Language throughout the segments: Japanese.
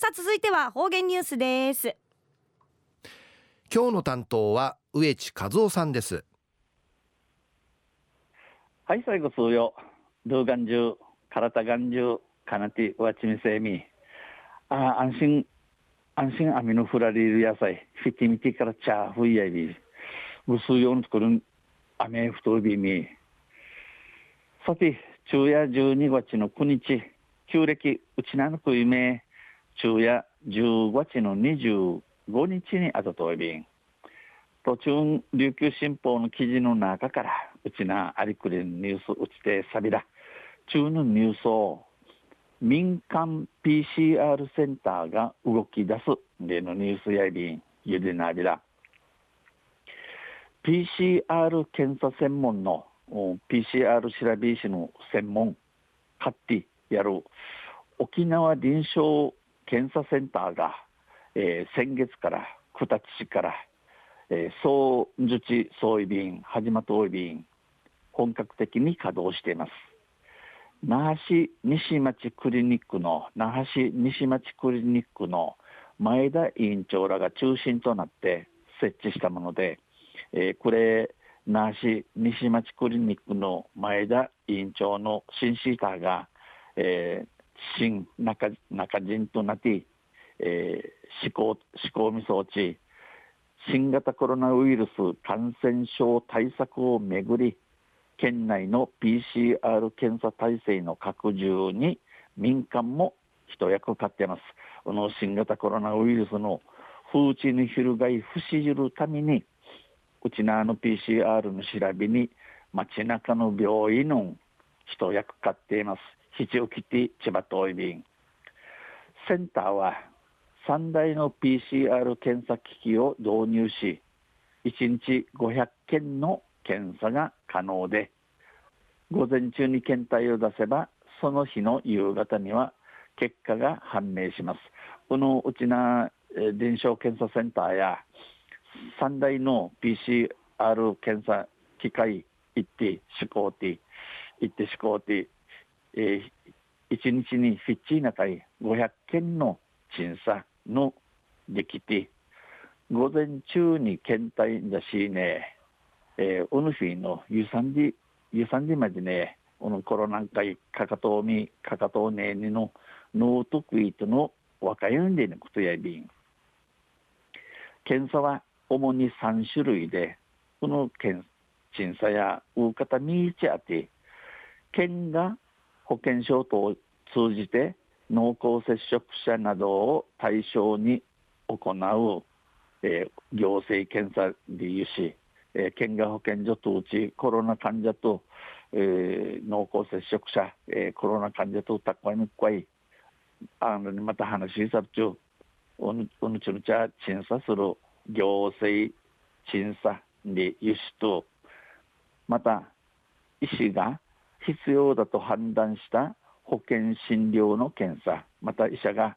さあ続いては方言ニュースです。今日の担当は植地和夫さんです。はい最後数よルーガンジュカラタガンジュカナティワチミセミあ安心。安心アミノフラリル野菜。フィティミティからチャーフイヤビ。無数用の作る。アメフトビミさて昼夜12月の9日。旧暦うちなのくいめ昼夜10月の25日にあたといびん途中琉球新報の記事の中からうちなありくりニュースうちてさびら中のニュースを民間 PCR センターが動き出す例のニュースやいびんゆでなびら PCR 検査専門の PCR 調べ医師の専門カッティやる。沖縄臨床検査センターが、えー、先月から九立市から、えー、総受治総医便始まった医便本格的に稼働しています。那覇市西町クリニックの那覇市西町クリニックの前田委員長らが中心となって設置したもので、えー、これ那覇市西町クリニックの前田委員長の新シーターが、えー、新中中人となって、えー、思考思考未装置新型コロナウイルス感染症対策をめぐり県内の PCR 検査体制の拡充に民間も一役買ってます。この新型コロナウイルスの風知に翻い伏しるためにうちなの PCR の調べに街中の病院の一役買っています。七起きて千葉東便。センターは3台の PCR 検査機器を導入し、1日500件の検査が可能で、午前中に検体を出せば、その日の夕方には結果が判明します。このうちな臨床検査センターや3台の PCR 検査機械行って試行って行って試行ってえー、1日にフィッチーナ会500件の審査のできて、午前中に検体だしね、えー、おぬしのゆさんじ、ゆさんじまでね、このコロナ会かかとみ、かかとねえにの、ノートクイートの若いんでのことやびん。検査は主に3種類で、この検審査や大方みいちあて、県が保険証等を通じて濃厚接触者などを対象に行う、えー、行政検査でいうし、えー、県が保健所とうちコロナ患者と、えー、濃厚接触者、えー、コロナ患者とたっこいみっこいあのまた話しさっちゅうおぬおぬちぬちゃ審査する行政審査で輸出とまた医師が必要だと判断した保険診療の検査また医者が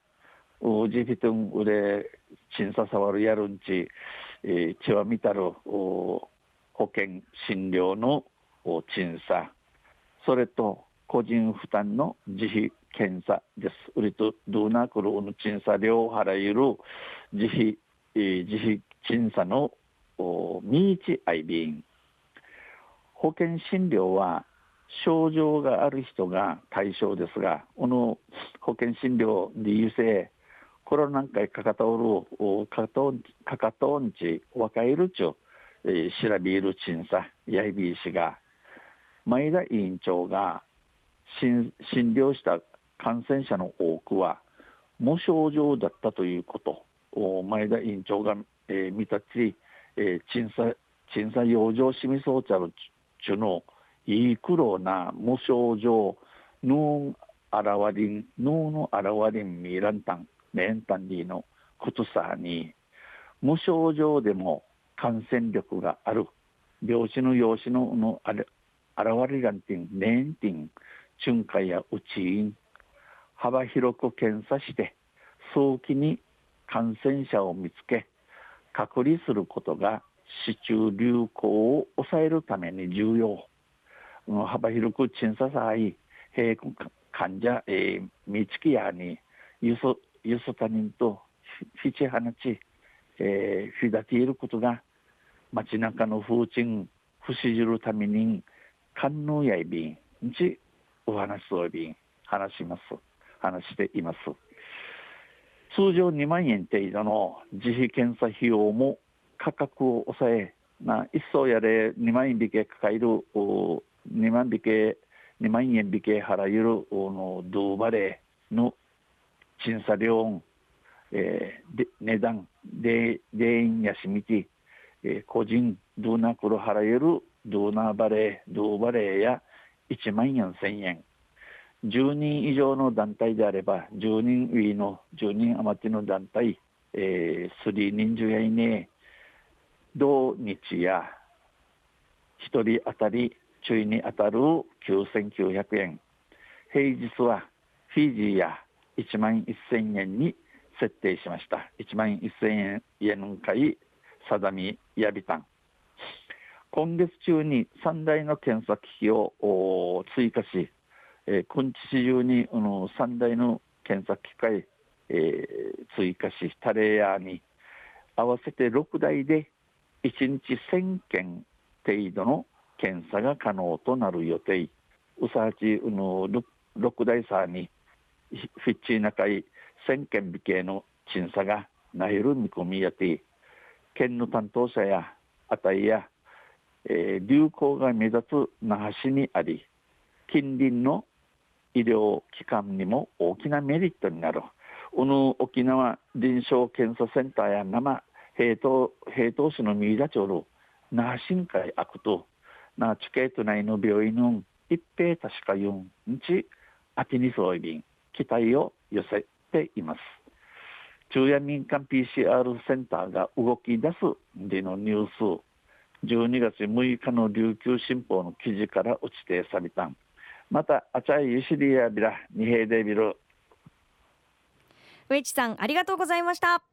ウジフィトンウレ審査触るやるんち、えー、血は見たる保険診療の審査それと個人負担の自費検査です。ウリとドゥーナクルの審査料払える自費、えー、自費審査のミーチアイビン保険診療は症状がある人が対象ですが、この保険診療理由性、コロナなんかかかとる、かかとかかとんち、若いるちゅ、えー、調べる審査、やいびいしが、前田委員長が診療した感染者の多くは、無症状だったということ、前田委員長が、えー、見たち、えー、審査、審査養生しみそうちゃるちゅの、いくろな無症状ぬあらわりんぬのあらわりんみらんたんめんたんりのことさに無症状でも感染力がある病死の養子ののあれあらわりらんてんねんてん巡回やうちん幅広く検査して早期に感染者を見つけ隔離することが市中流行を抑えるために重要。幅広く審査さい、平患者、えー、見つきやに、輸送、ゆそ他人とひちはなち、えー、ひだていることが街中の風鎮不死じるために観音やいびんちお話をびん話します話しています。通常2万円程度の自費検査費用も価格を抑えな一層やれ2万円引けかかる2万引け2万円引け払えるのドーバレの審査料、えー、で値段ででんやしみて、えー、個人ドーナクル払えるドーナーバレードーバレーや1万円1000円10人以上の団体であれば10人上の10人余りの団体、えー、3人中やいね同日や1人当たり注意に当たる9900円。平日はフィジーや1万1000円に設定しました。1万1000円会定みやびたん。今月中に3台の検査機器を追加し、えー、今日中に、うん、3台の検査機械、えー、追加しタレヤに。合わせて6台で1日1000件程度の検査が可能となる予定。うさはちの6台さにフィッチー中い1000件美形の審査がなえる見込みやて、県の担当者やあたいや、えー、流行が目立つ那覇市にあり、近隣の医療機関にも大きなメリットになる。この沖縄臨床検査センターや生平等平等市のミーダチョル那覇新海アクトなチケット内の病院の一平確か4日あてにそういびん期待を寄せています。昼夜民間 PCR センターが動き出すでのニュース。12月6日の琉球新報の記事から落ちてさびた。んまたあちゃいゆしりやびら二平デビル。上地さんありがとうございました。